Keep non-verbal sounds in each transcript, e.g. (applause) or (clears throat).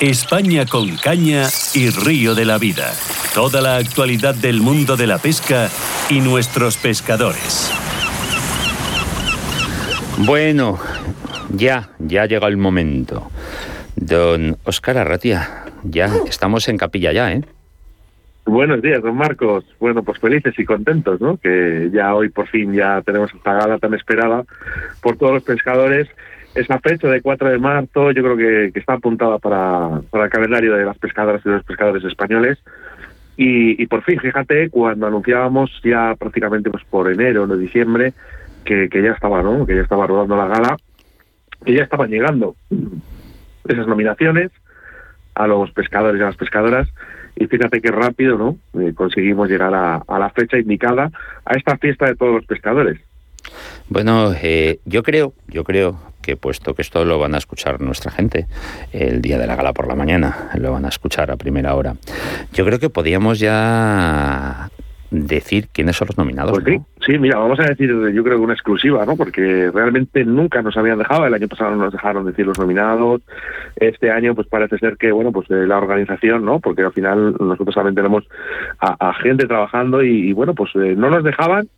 España con caña y río de la vida. Toda la actualidad del mundo de la pesca y nuestros pescadores. Bueno, ya, ya ha llegado el momento. Don Oscar Arratia, ya estamos en capilla ya, ¿eh? Buenos días, don Marcos. Bueno, pues felices y contentos, ¿no? Que ya hoy por fin ya tenemos esta gala tan esperada por todos los pescadores esa fecha de 4 de marzo yo creo que, está apuntada para, para, el calendario de las pescadoras y los pescadores españoles. Y, por fin, fíjate, cuando anunciábamos ya prácticamente pues por enero o diciembre que, que ya estaba, ¿no? Que ya estaba rodando la gala, que ya estaban llegando esas nominaciones a los pescadores y a las pescadoras. Y fíjate qué rápido, ¿no? Eh, conseguimos llegar a la fecha indicada a esta fiesta de todos los pescadores. Bueno, eh, yo creo, yo creo que puesto que esto lo van a escuchar nuestra gente el día de la gala por la mañana, lo van a escuchar a primera hora. Yo creo que podíamos ya decir quiénes son los nominados. Pues sí, mira, vamos a decir, yo creo que una exclusiva, ¿no? Porque realmente nunca nos habían dejado. El año pasado no nos dejaron decir los nominados. Este año, pues parece ser que, bueno, pues la organización, ¿no? Porque al final nosotros también tenemos a, gente trabajando y, bueno, pues eh, no nos dejaban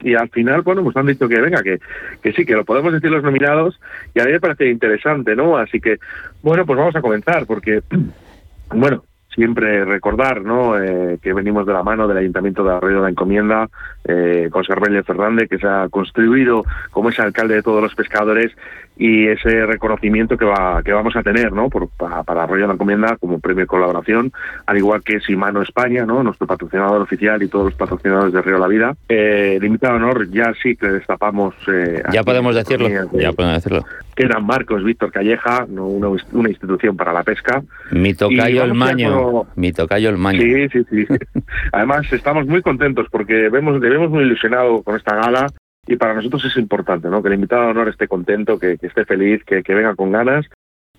y al final, bueno, pues han dicho que venga, que, que sí, que lo podemos decir los nominados y a mí me parece interesante, ¿no? Así que, bueno, pues vamos a comenzar porque, (clears throat) bueno, siempre recordar ¿no? Eh, que venimos de la mano del Ayuntamiento de Arroyo de la Encomienda, eh, con Sarbelle Fernández, que se ha construido como ese alcalde de todos los pescadores y ese reconocimiento que va que vamos a tener no Por, para, Arroyo de la Encomienda como premio de colaboración al igual que Simano España no nuestro patrocinador oficial y todos los patrocinadores de Río La Vida. Eh, el invitado honor ya sí que destapamos eh, ya podemos decirlo ya podemos decirlo. Que eran Marcos Víctor Calleja no una, una institución para la pesca. Mi tocayo el maño mi tocayo el maño. Sí sí sí. (laughs) Además estamos muy contentos porque vemos debemos muy ilusionado con esta gala y para nosotros es importante, ¿no? Que el invitado de honor esté contento, que, esté feliz, que, que, venga con ganas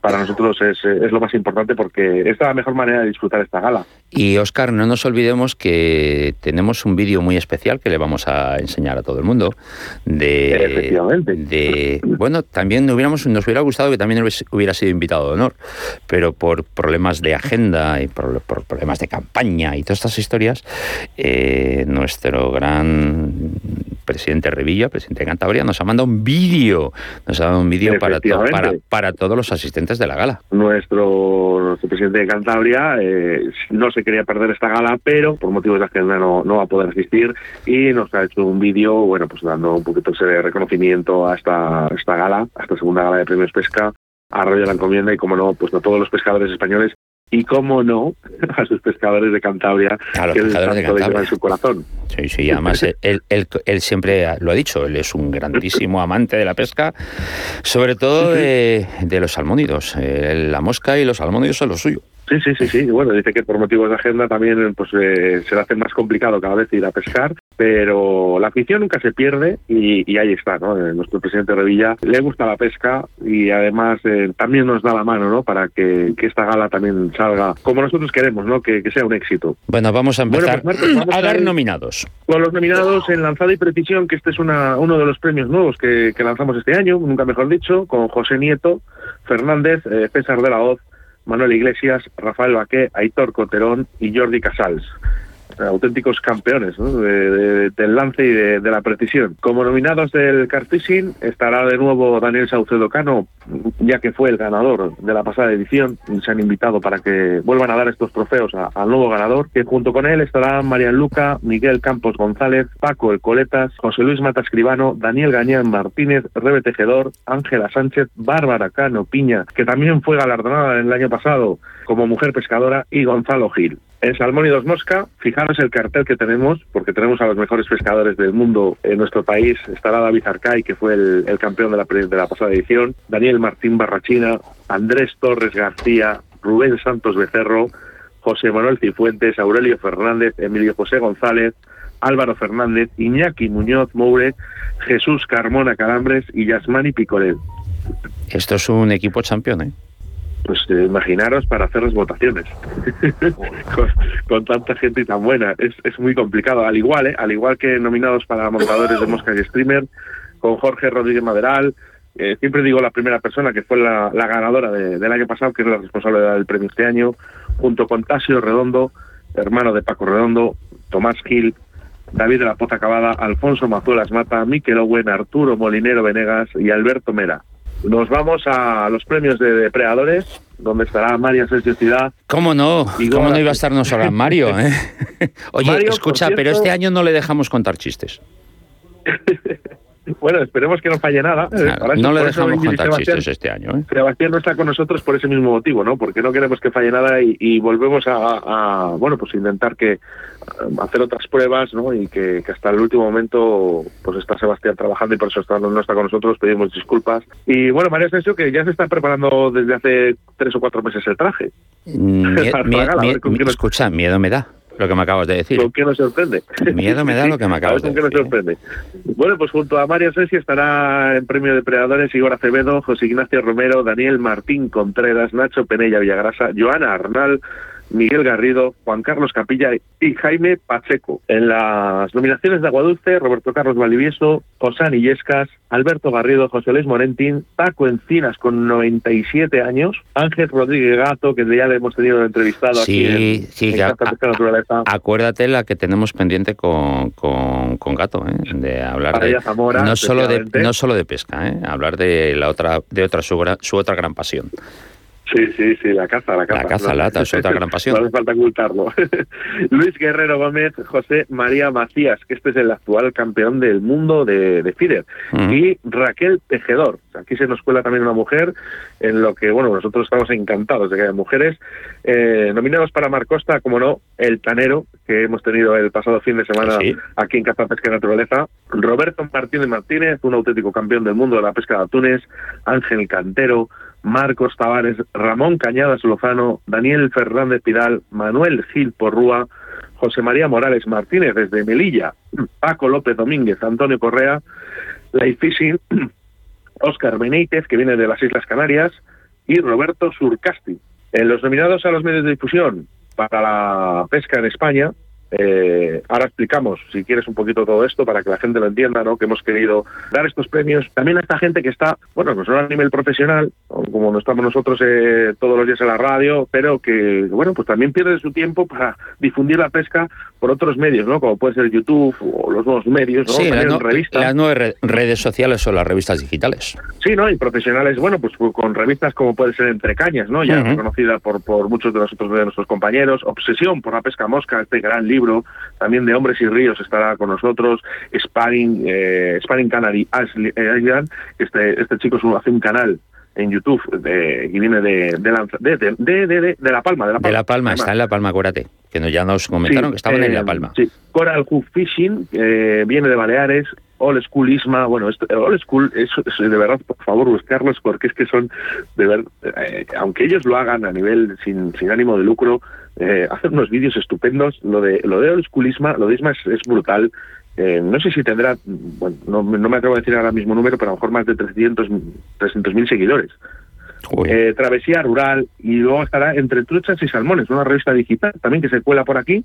para nosotros es, es, lo más importante porque es la mejor manera de disfrutar esta gala. Y Oscar, no nos olvidemos que tenemos un vídeo muy especial que le vamos a enseñar a todo el mundo. De, Efectivamente. De, bueno, también hubiéramos, nos hubiera gustado que también hubiera sido invitado de honor, pero por problemas de agenda y por, problemas de campaña y todas estas historias, eh, nuestro gran presidente Revilla, presidente de Cantabria, nos ha mandado un vídeo, nos ha dado un vídeo para, para, para todos los asistentes de la gala. Nuestro, presidente de Cantabria eh, no se quería perder esta gala, pero por motivos de agenda no, no va a poder asistir y nos ha hecho un vídeo, bueno, pues dando un poquito de reconocimiento a esta, esta gala, a esta segunda gala de premios pesca, a de la Encomienda y, como no, pues a todos los pescadores españoles y cómo no (laughs) a sus pescadores de Cantabria a los que pescadores de Cantabria en su corazón. Sí, sí, además él, él, él, siempre lo ha dicho, él es un grandísimo amante de la pesca, sobre todo (laughs) de, de los salmónidos. Eh, la mosca y los salmónidos son lo suyo. Sí, sí, sí, sí. Bueno, dice que por motivos de agenda también pues eh, se le hace más complicado cada vez ir a pescar, pero la afición nunca se pierde y, ahí está, ¿no? Eh, nuestro presidente Revilla le gusta la pesca y además eh, también nos da la mano, ¿no? Para que, esta gala también salga como nosotros queremos, ¿no? Que, sea un éxito. Bueno, vamos a empezar pues, a dar nominados. Con los nominados en Lanzada y Precisión, que este es una, uno de los premios nuevos que, lanzamos este año, nunca mejor dicho, con José Nieto, Fernández, César de la Hoz, Manuel Iglesias, Rafael Baqué, Aitor Coterón y Jordi Casals auténticos campeones del lance y de, la precisión. Como nominados del Carfishing estará de nuevo Daniel Saucedo Cano, ya que fue el ganador de la pasada edición. Se han invitado para que vuelvan a dar estos trofeos al nuevo ganador, que junto con él estarán Marian Luca, Miguel Campos González, Paco El Coletas, José Luis Mata Escribano, Daniel Gañán Martínez, Rebe Tejedor, Ángela Sánchez, Bárbara Cano Piña, que también fue galardonada el año pasado como mujer pescadora, y Gonzalo Gil. En Salmón y Dos Mosca, fijaros el cartel que tenemos, porque tenemos a los mejores pescadores del mundo en nuestro país. Estará David Arcay, que fue el, campeón de la, de la pasada edición, Daniel Martín Barrachina, Andrés Torres García, Rubén Santos Becerro, José Manuel Cifuentes, Aurelio Fernández, Emilio José González, Álvaro Fernández, Iñaki Muñoz Moure, Jesús Carmona Calambres y Yasmani Picorel. Esto es un equipo campeón, ¿eh? Pues eh, imaginaros para hacer las votaciones (laughs) con, tanta gente y tan buena es, es muy complicado al igual ¿eh? al igual que nominados para montadores de moscas y streamer con Jorge Rodríguez Maderal eh, siempre digo la primera persona que fue la, ganadora del año pasado, que es la responsable del premio este año, junto con Tasio Redondo, hermano de Paco Redondo, Tomás Gil, David de la Poza Acabada, Alfonso Mazuelas Mata, Miquel Owen, Arturo Molinero Venegas y Alberto Mera. Nos vamos a los premios de depredadores, donde estará María Sergio Ciudad. ¿Cómo no? ¿Cómo no iba a estarnos ahora (laughs) Mario? Eh? Oye, escucha, pero este año no le dejamos contar chistes. (laughs) Bueno, esperemos que no falle nada. ¿eh? no le dejamos contar chistes este año. ¿eh? Sebastián no está con nosotros por ese mismo motivo, ¿no? Porque no queremos que falle nada y, volvemos a, bueno, pues intentar que hacer otras pruebas, ¿no? Y que, hasta el último momento, pues está Sebastián trabajando y por eso está, no está con nosotros, pedimos disculpas. Y bueno, María Asensio, que ya se está preparando desde hace tres o cuatro meses el traje. Mm, (laughs) escucha, miedo me da lo que me acabas de decir. ¿Con qué nos sorprende? Miedo me da lo que me (laughs) acabas de decir. ¿Con qué nos sorprende? Bueno, pues junto a Mario Sessi estará en Premio de Predadores Igor Acevedo, José Ignacio Romero, Daniel Martín Contreras, Nacho Penella Villagrasa, Joana Arnal, Miguel Garrido, Juan Carlos Capilla y Jaime Pacheco. En las nominaciones de Aguadulce, Roberto Carlos Valivieso, José Illescas, Alberto Garrido, José Luis Morentín, Paco Encinas con 97 años, Ángel Rodríguez Gato, que ya le hemos tenido entrevistado sí, aquí en, sí, Naturaleza. Acuérdate la que tenemos pendiente con, con, Gato, ¿eh? de hablar de no solo de no solo de pesca, ¿eh? hablar de la otra de otra su otra gran pasión. Sí, sí, sí, la caza, la caza. La caza, lata, es otra gran pasión. No hace falta ocultarlo. (laughs) Luis Guerrero Gómez, José María Macías, que este es el actual campeón del mundo de, de FIDER, y Raquel Tejedor. Aquí se nos cuela también una mujer, en lo que, bueno, nosotros estamos encantados de que haya mujeres. Eh, nominados para Marcosta, como no, El Tanero, que hemos tenido el pasado fin de semana aquí en Caza Pesca y Naturaleza. Roberto Martínez Martínez, un auténtico campeón del mundo de la pesca de atunes. Ángel Cantero, Marcos Tavares, Ramón Cañadas Lozano, Daniel Fernández Pidal, Manuel Gil Porrúa, José María Morales Martínez desde Melilla, Paco López Domínguez, Antonio Correa, Life Fishing, (clears throat) Oscar Benítez, que viene de las Islas Canarias, y Roberto Surcasti. En los nominados a los medios de difusión para la pesca en España, eh, ahora explicamos, si quieres, un poquito todo esto para que la gente lo entienda, ¿no? Que hemos querido dar estos premios también a esta gente que está, bueno, no solo a nivel profesional, como no estamos nosotros eh, todos los días en la radio, pero que, bueno, pues también pierde su tiempo para difundir la pesca por otros medios, ¿no? Como puede ser YouTube o los nuevos medios, ¿no? Sí, revistas. las nuevas redes sociales o las revistas digitales. Sí, ¿no? Y profesionales, bueno, pues con revistas como puede ser Entre Cañas, ¿no? Ya reconocida por, por muchos de nosotros, de nuestros compañeros. Obsesión por la pesca mosca, este gran libro también de Hombres y Ríos estará con nosotros, Spanning, eh, Spanning Canary Island, este, este chico hace un canal en YouTube de, y viene de de, de, de, de, La Palma. De La Palma, de la Palma está en La Palma, acuérdate, que ya nos comentaron que estaban en La eh, Palma. Sí, Coral Hook Fishing, eh, viene de Baleares, Old School Isma, bueno, esto, Old School, es, de verdad, por favor, buscarlos porque es que son, de ver, eh, aunque ellos lo hagan a nivel sin, sin ánimo de lucro, eh, hacen unos vídeos estupendos. Lo de lo de Old School Isma, lo de Isma es, brutal. Eh, no sé si tendrá, bueno, no, no, me atrevo a decir ahora mismo número, pero a lo mejor más de 300 mil seguidores. Eh, travesía rural y luego estará entre truchas y salmones, una revista digital también que se cuela por aquí,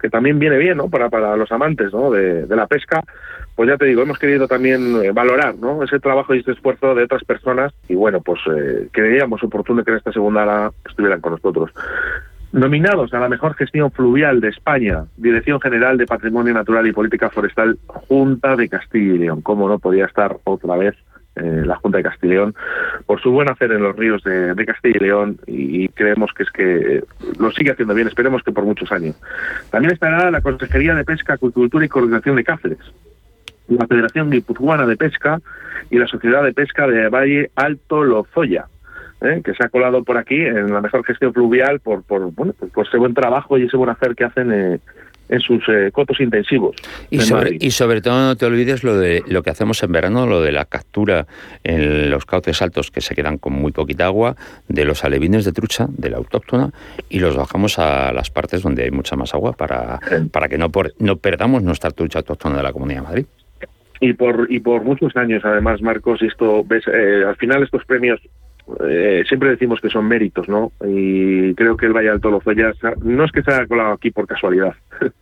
que también viene bien ¿no? para, para los amantes ¿no? de, la pesca. Pues ya te digo, hemos querido también eh, valorar ¿no? ese trabajo y este esfuerzo de otras personas y bueno, pues eh, creíamos oportuno que en esta segunda estuvieran con nosotros. Nominados a la mejor gestión fluvial de España, Dirección General de Patrimonio Natural y Política Forestal, Junta de Castilla y León. ¿Cómo no podía estar otra vez eh, la Junta de Castilla y León, por su buen hacer en los ríos de, Castilla y León y, creemos que es que lo sigue haciendo bien, esperemos que por muchos años. También estará la Consejería de Pesca, Acuicultura y Coordinación de Cáceres, la Federación Guipuzcoana de Pesca y la Sociedad de Pesca de Valle Alto Lozoya. ¿eh? que se ha colado por aquí en la mejor gestión fluvial por, por, bueno, por ese buen trabajo y ese buen hacer que hacen eh, en sus eh, cotos intensivos. Y sobre, y sobre todo no te olvides lo de lo que hacemos en verano, lo de la captura en los cauces altos que se quedan con muy poquita agua, de los alevines de trucha, de la autóctona, y los bajamos a las partes donde hay mucha más agua para, para que no, por, no perdamos nuestra trucha autóctona de la Comunidad de Madrid. Y por, y por muchos años, además, Marcos, esto ves, eh, al final estos premios eh, siempre decimos que son méritos, ¿no? Y creo que el Valle Alto Lozoya no es que se haya colado aquí por casualidad. (laughs)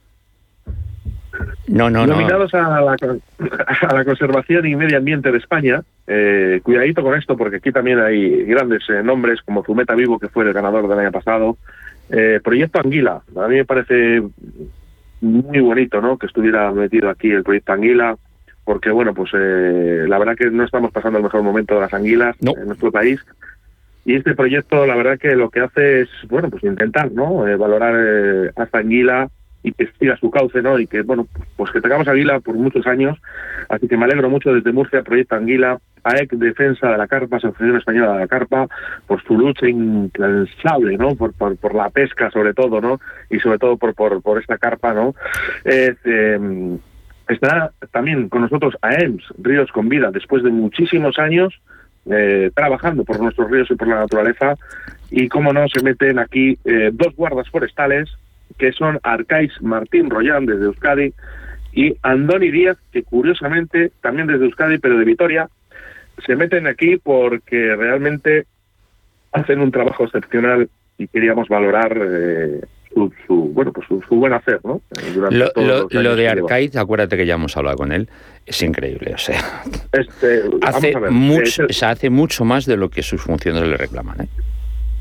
No, no, Nominados A, la, (laughs) a la conservación y medio ambiente de España, eh, cuidadito con esto porque aquí también hay grandes eh, nombres como Zumeta Vivo, que fue el ganador del año pasado, eh, Proyecto Anguila, a mí me parece muy bonito ¿no? que estuviera metido aquí el Proyecto Anguila, porque bueno, pues eh, la verdad que no estamos pasando el mejor momento de las anguilas en nuestro país. Y este proyecto, la verdad que lo que hace es, bueno, pues intentar, ¿no? Eh, valorar eh, a esta anguila y que siga su cauce, ¿no? Y que, bueno, pues que tengamos Anguila por muchos años. Así que me alegro mucho desde Murcia, Proyecto Anguila, AEC Defensa de la Carpa, Asociación Española de la Carpa, por su lucha incansable, ¿no? Por, por, por, la pesca, sobre todo, ¿no? Y sobre todo por, por, por esta carpa, ¿no? Eh, estará también con nosotros AEMS, Ríos con Vida, después de muchísimos años eh, trabajando por nuestros ríos y por la naturaleza. Y, como no, se meten aquí eh, dos guardas forestales, que son Arcais Martín Royán desde Euskadi y Andoni Díaz, que curiosamente también desde Euskadi, pero de Vitoria, se meten aquí porque realmente hacen un trabajo excepcional y queríamos valorar eh, su, bueno pues su, buen hacer, ¿no? lo, de Arcaiz, acuérdate que ya hemos hablado con él, es increíble, o sea, (laughs) este, hace mucho, se hace mucho más de lo que sus funciones le reclaman, ¿eh?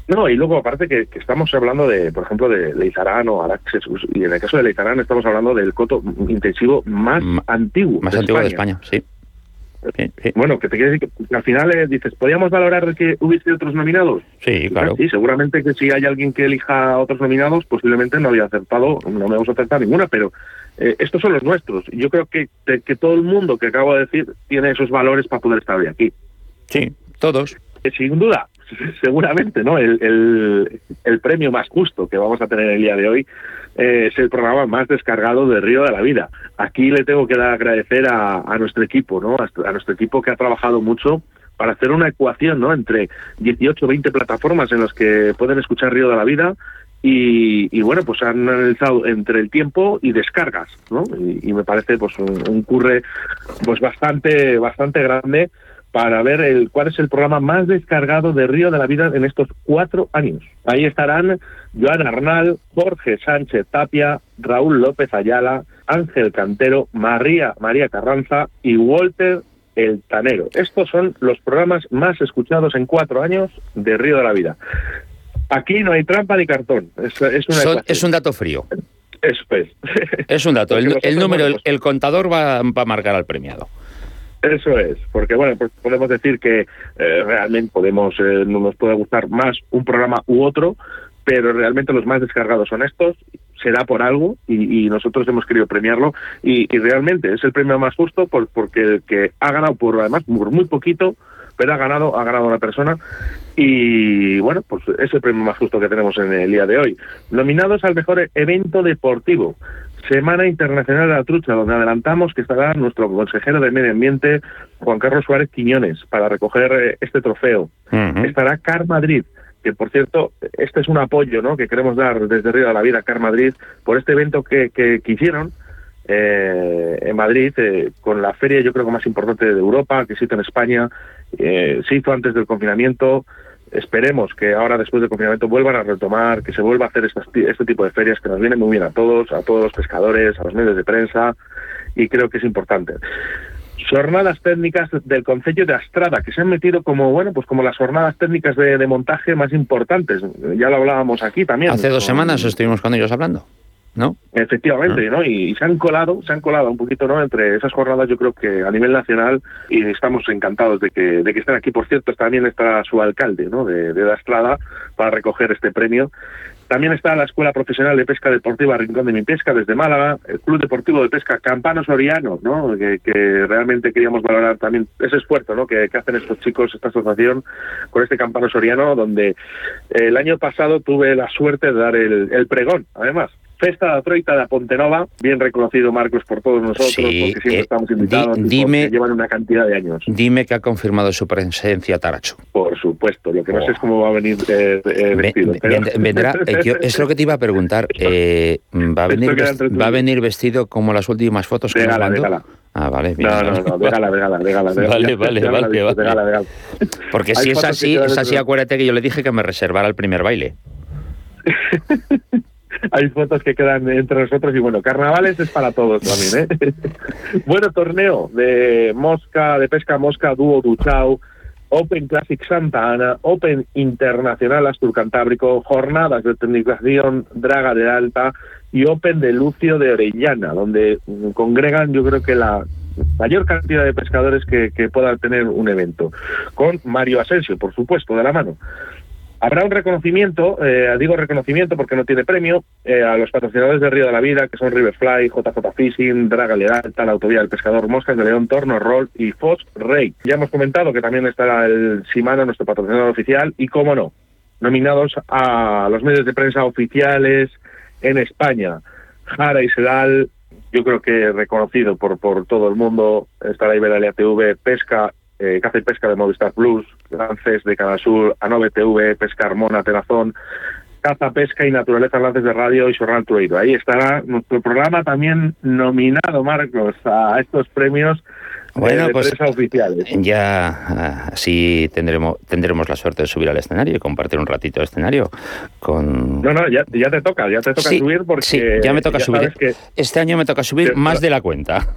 No, y luego aparte que, estamos hablando de, por ejemplo, de Leizarán o Araxes, y en el caso de Leizarán estamos hablando del coto intensivo más antiguo. Más antiguo de España, sí. Bueno, que te quiere decir que al final eh, dices, ¿podríamos valorar que hubiese otros nominados? Sí, claro. Sí, seguramente que si hay alguien que elija otros nominados, posiblemente no había acertado, no me hemos acertado ninguna, pero eh, estos son los nuestros. Yo creo que, que todo el mundo que acabo de decir tiene esos valores para poder estar aquí. Sí, todos. Eh, sin duda, (laughs) seguramente, ¿no? El, el, premio más justo que vamos a tener el día de hoy eh, es el programa más descargado de Río de la Vida. Aquí le tengo que dar agradecer a, a nuestro equipo, ¿no? A, nuestro equipo que ha trabajado mucho para hacer una ecuación, ¿no? Entre 18 o 20 plataformas en las que pueden escuchar Río de la Vida y, bueno, pues han analizado entre el tiempo y descargas, ¿no? Y, y me parece pues un, un, curre pues bastante bastante grande para ver el, cuál es el programa más descargado de Río de la Vida en estos cuatro años. Ahí estarán Joan Arnal, Jorge Sánchez Tapia, Raúl López Ayala, Ángel Cantero, María, María Carranza y Walter el Tanero. Estos son los programas más escuchados en cuatro años de Río de la Vida. Aquí no hay trampa ni cartón. Es, es, un dato frío. Eso es. Es un dato. (laughs) El, número, el, contador va, va a marcar al premiado. Eso es, porque bueno, pues podemos decir que eh, realmente podemos, eh, no nos puede gustar más un programa u otro, pero realmente los más descargados son estos, será por algo y, nosotros hemos querido premiarlo y, realmente es el premio más justo por, porque el que ha ganado por además por muy poquito, pero ha ganado, ha ganado una persona y bueno, pues es el premio más justo que tenemos en el día de hoy. Nominados al mejor evento deportivo. Semana Internacional de la Trucha, donde adelantamos que estará nuestro consejero de Medio Ambiente, Juan Carlos Suárez Quiñones, para recoger eh, este trofeo. Estará Car Madrid, que por cierto, este es un apoyo ¿no? que queremos dar desde Río de la Vida, Car Madrid, por este evento que, que, hicieron eh, en Madrid, eh, con la feria yo creo que más importante de Europa, que existe en España. se hizo antes del confinamiento, esperemos que ahora después del confinamiento vuelvan a retomar, que se vuelva a hacer este tipo de ferias que nos vienen muy bien a todos, a todos los pescadores, a los medios de prensa y creo que es importante. Jornadas técnicas del Concello de Astrada, que se han metido como, bueno, pues como las jornadas técnicas de, montaje más importantes. Ya lo hablábamos aquí también. Hace dos semanas estuvimos con ellos hablando. ¿No? Efectivamente. ¿no? Y, se han colado, se han colado un poquito, ¿no? Entre esas jornadas, yo creo que a nivel nacional y estamos encantados de que de que estén aquí. Por cierto, también está su alcalde, ¿no? De, de la Estrada para recoger este premio. También está la Escuela Profesional de Pesca Deportiva Rincón de Mi Pesca desde Málaga, el Club Deportivo de Pesca Campano Soriano, ¿no? Que, que realmente queríamos valorar también ese esfuerzo ¿no? que, que, hacen estos chicos, esta asociación, con este Campano Soriano, donde el año pasado tuve la suerte de dar el, el pregón, además, Festa de Troita de Pontenova, bien reconocido Marcos por todos nosotros, porque siempre eh, estamos invitados dime, llevan una cantidad de años. Dime que ha confirmado su presencia Taracho. Por supuesto, lo que no sé es cómo va a venir eh, eh, vestido. vendrá, es lo que te (laughs) iba a preguntar. ¿va, a venir ¿Va a venir vestido como las últimas fotos que nos mandó? Ah, vale. Bien, no, no, no, de gala, de gala, de gala. Vale, vale, vale, vale. Porque si es así, es así, acuérdate que yo le dije que me reservara el primer baile. (laughs) (laughs) hay fotos que quedan entre nosotros y bueno, carnavales es para todos también, ¿eh? (laughs) bueno, torneo de mosca, de pesca mosca, dúo Duchau, Open Classic Santa Ana, Open Internacional Astur Cantábrico, jornadas de tecnificación Draga de Alta y Open de Lucio de Orellana, donde congregan yo creo que la mayor cantidad de pescadores que, que pueda tener un evento, con Mario Asensio, por supuesto, de la mano. Habrá un reconocimiento, eh, digo reconocimiento porque no tiene premio, eh, a los patrocinadores de Río de la Vida, que son Riverfly, JJ Fishing, Draga Lealta, la Autovía del Pescador Moscas de León Torno, Roll y Fox Rey. Ya hemos comentado que también estará el Shimano, nuestro patrocinador oficial, y cómo no, nominados a los medios de prensa oficiales en España. Jara y Sedal, yo creo que reconocido por, por todo el mundo, estará Iberalia TV, Pesca eh, Caza y Pesca de Movistar Plus, Lances de Canasur, Anove TV, Pesca Armona, Terazón, Caza, Pesca y Naturaleza Lances de Radio y Sorral Tueiro. Ahí estará nuestro programa también nominado, Marcos, a estos premios bueno, de pues oficiales. Ya ah, así tendremos tendremos la suerte de subir al escenario y compartir un ratito de escenario con. No, no, ya, ya te toca, ya te toca subir porque. Sí, ya me toca subir. este año me toca subir más de la cuenta.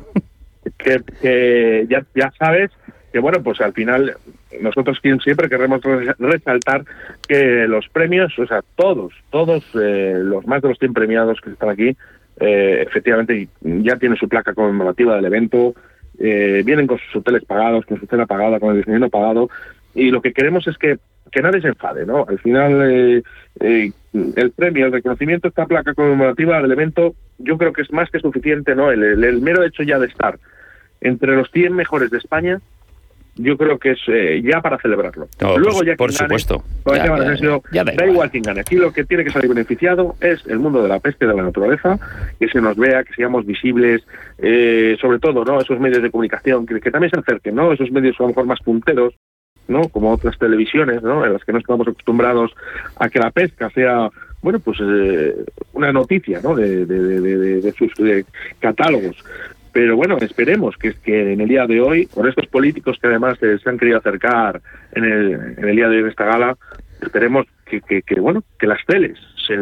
Que, que ya, ya sabes que bueno, pues al final nosotros siempre queremos resaltar que los premios, o sea, todos, todos eh, los más de los 100 premiados que están aquí, eh, efectivamente ya tienen su placa conmemorativa del evento, eh, vienen con sus hoteles pagados, con su cena pagada, con el diseño pagado, y lo que queremos es que, que nadie se enfade, ¿no? Al final, el premio, el reconocimiento, esta placa conmemorativa del evento, yo creo que es más que suficiente, ¿no? El, el mero hecho ya de estar entre los 100 mejores de España, yo creo que es eh, ya para celebrarlo. Luego ya por supuesto. da igual quien gane. Aquí lo que tiene que salir beneficiado es el mundo de la pesca y de la naturaleza, que se nos vea, que seamos visibles, eh, sobre todo, ¿no? Esos medios de comunicación que, también se acerquen, ¿no? Esos medios a lo mejor más punteros, ¿no? Como otras televisiones, ¿no? En las que no estamos acostumbrados a que la pesca sea bueno, pues eh, una noticia ¿no? de, de sus catálogos. Pero bueno, esperemos que, que en el día de hoy, con estos políticos que además se han querido acercar en el, en el día de hoy en esta gala, esperemos que, que, bueno que las teles se,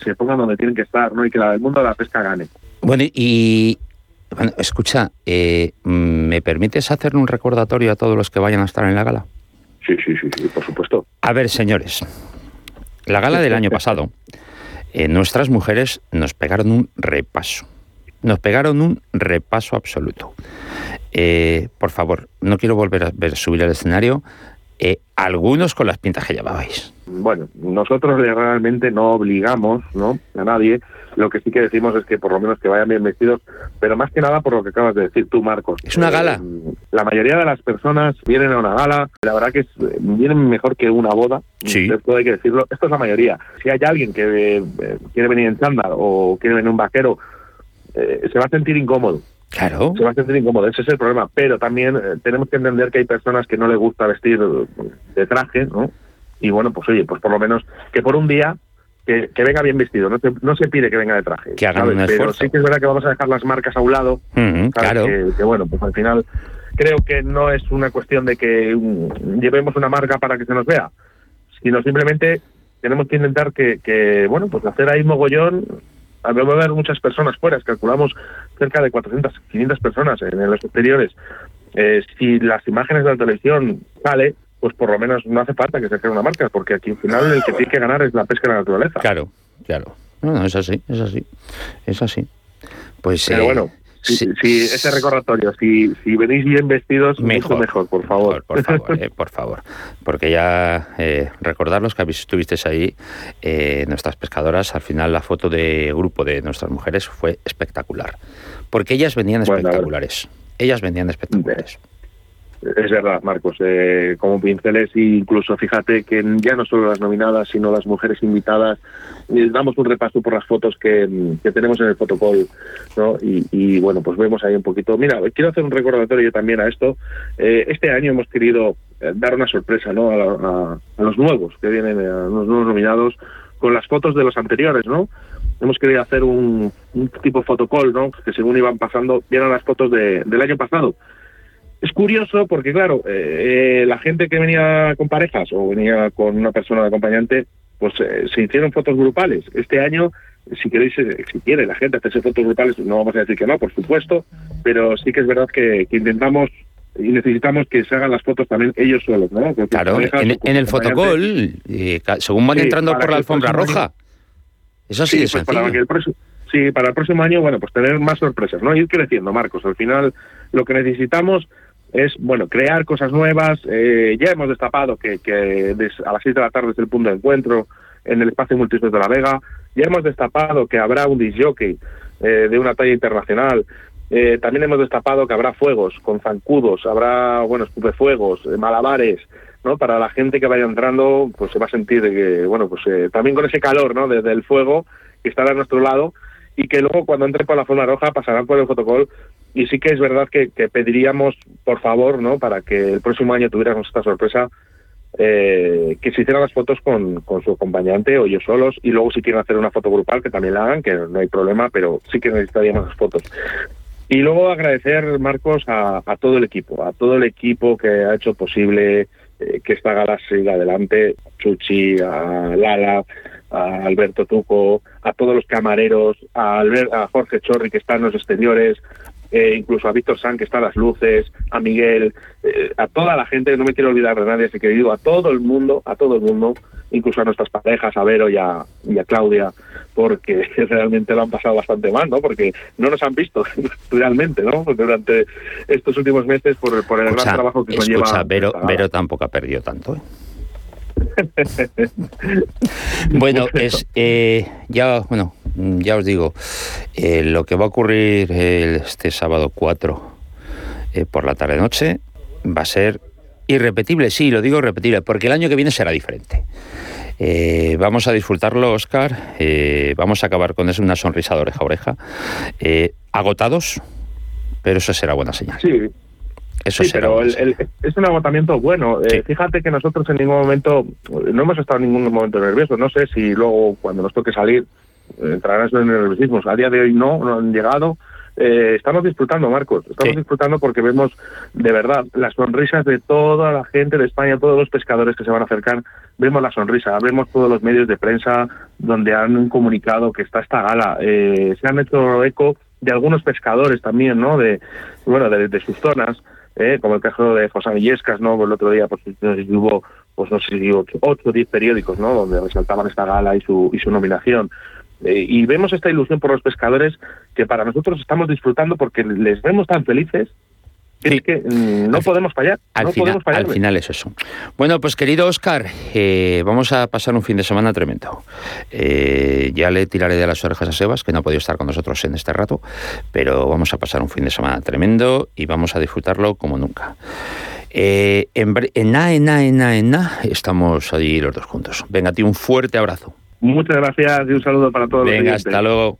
se, pongan donde tienen que estar ¿no? y que la, el mundo de la pesca gane. Bueno, y bueno, escucha, eh, ¿me permites hacer un recordatorio a todos los que vayan a estar en la gala? Sí, sí, sí, sí por supuesto. A ver, señores, la gala del año pasado, eh, nuestras mujeres nos pegaron un repaso nos pegaron un repaso absoluto. Eh, por favor, no quiero volver a ver subir al escenario. Eh, algunos con las pintas que llevabais. Bueno, nosotros realmente no obligamos ¿no? a nadie. Lo que sí que decimos es que por lo menos que vayan bien vestidos, pero más que nada por lo que acabas de decir tú, Marcos. Es una gala. Eh, la mayoría de las personas vienen a una gala, la verdad que vienen mejor que una boda. Sí. Esto hay que decirlo. Esto es la mayoría. Si hay alguien que quiere venir en chándal o quiere venir un vaquero eh, se va a sentir incómodo. Claro. Se va a sentir incómodo, ese es el problema. Pero también eh, tenemos que entender que hay personas que no les gusta vestir de traje, ¿no? Y bueno, pues oye, pues por lo menos que por un día que, venga bien vestido, no, no se pide que venga de traje. Que hagan un Pero sí que es verdad que vamos a dejar las marcas a un lado. claro. Que, bueno, pues al final creo que no es una cuestión de que mm, llevemos una marca para que se nos vea, sino simplemente tenemos que intentar que, que bueno, pues hacer ahí mogollón a haber muchas personas fuera, calculamos cerca de 400, 500 personas en, los exteriores. Eh, si las imágenes de la televisión sale, pues por lo menos no hace falta que se cree una marca, porque aquí al final el que tiene que ganar es la pesca de la naturaleza. Claro, claro. No, es así, es así, es así. Pues, Pero eh, bueno, Sí, ese recordatorio, si, si venís bien vestidos, mejor, mejor, por favor. Por, favor, eh, por favor. Porque ya eh, recordar los que estuvisteis ahí, eh, nuestras pescadoras, al final la foto de grupo de nuestras mujeres fue espectacular. Porque ellas venían espectaculares. ellas venían espectaculares. Es verdad, Marcos. Eh, como pinceles, incluso fíjate que ya no solo las nominadas, sino las mujeres invitadas, les damos un repaso por las fotos que, tenemos en el protocolo, ¿no? Y, bueno, pues vemos ahí un poquito. Mira, quiero hacer un recordatorio también a esto. Eh, este año hemos querido eh, dar una sorpresa, ¿no? A, los nuevos que vienen, a los nuevos nominados, con las fotos de los anteriores, ¿no? Hemos querido hacer un, tipo fotocall, ¿no? Que según iban pasando, vieron las fotos del año pasado es curioso porque, claro, eh, eh, la gente que venía con parejas o venía con una persona de acompañante, pues eh, se hicieron fotos grupales. Este año si queréis, eh, si quiere la gente hacerse fotos grupales, no vamos a decir que no, por supuesto, pero sí que es verdad que, intentamos y necesitamos que se hagan las fotos también ellos solos, ¿no? claro, en, el fotocall, eh, según van entrando por la alfombra roja. Eso sí, sí pues para el próximo, sí, para el próximo año, bueno, pues tener más sorpresas, ¿no? Ir creciendo, Marcos. Al final, lo que necesitamos es, bueno, crear cosas nuevas. Eh, ya hemos destapado que, que a las 6 de la tarde es el punto de encuentro en el espacio multiusos de La Vega. Ya hemos destapado que habrá un disjockey eh, de una talla internacional. Eh, también hemos destapado que habrá fuegos con zancudos, habrá, bueno, escupefuegos, eh, malabares, ¿no? Para la gente que vaya entrando, pues se va a sentir que, bueno, pues eh, también con ese calor, ¿no? Desde el fuego que estará a nuestro lado y que luego cuando entre por la forma roja pasarán por el fotocol y sí que es verdad que, pediríamos, por favor, ¿no? Para que el próximo año tuviéramos esta sorpresa, eh, que se hicieran las fotos con, con, su acompañante o ellos solos y luego si quieren hacer una foto grupal que también la hagan, que no hay problema, pero sí que necesitaríamos las fotos. Y luego agradecer, Marcos, a, todo el equipo, a todo el equipo que ha hecho posible eh, que esta gala siga adelante, Chuchi, a Lala, a Alberto Tuco, a todos los camareros, a, a Jorge Chorri que está en los exteriores, eh, incluso a Víctor San, que está a las luces, a Miguel, eh, a toda la gente, no me quiero olvidar de nadie, así que digo a todo el mundo, a todo el mundo, incluso a nuestras parejas, a Vero y a, Claudia, porque (laughs) realmente lo han pasado bastante mal, ¿no? Porque no nos han visto (laughs) realmente, ¿no? Durante estos últimos meses por, por el gran trabajo que conlleva. Escucha, Vero, Vero tampoco ha perdido tanto, ¿eh? (laughs) bueno, es eh, ya bueno, ya os digo eh, lo que va a ocurrir este sábado 4 eh, por la tarde noche va a ser irrepetible. Sí, lo digo irrepetible porque el año que viene será diferente. vamos a disfrutarlo, Oscar. vamos a acabar con eso, una sonrisa de oreja a oreja. agotados, pero eso será buena señal. Sí, sí, pero es un agotamiento bueno. Eh, fíjate que nosotros en ningún momento, no hemos estado en ningún momento nerviosos. No sé si luego, cuando nos toque salir, entrarán esos nerviosismos. A día de hoy no, no han llegado. Eh, estamos disfrutando, Marcos. Estamos disfrutando porque vemos de verdad las sonrisas de toda la gente de España, todos los pescadores que se van a acercar. Vemos la sonrisa, vemos todos los medios de prensa donde han comunicado que está esta gala. Eh, se han hecho eco de algunos pescadores también, ¿no? De bueno, de sus zonas. ¿Eh? como el caso de José Villescas, ¿no? el otro día pues, hubo, pues no sé si ocho o diez periódicos, ¿no? Donde resaltaban esta gala y su, y su nominación. Eh, y vemos esta ilusión por los pescadores que para nosotros estamos disfrutando porque les vemos tan felices es que mm, no podemos fallar. Al, final, al final es eso. Bueno, pues querido Oscar, eh, vamos a pasar un fin de semana tremendo. Eh, ya le tiraré de las orejas a Sebas, que no ha podido estar con nosotros en este rato, pero vamos a pasar un fin de semana tremendo y vamos a disfrutarlo como nunca. Eh, en, en na, en na, en na, en na, estamos allí los dos juntos. Venga, a ti un fuerte abrazo. Muchas gracias y un saludo para todos. Venga, hasta luego.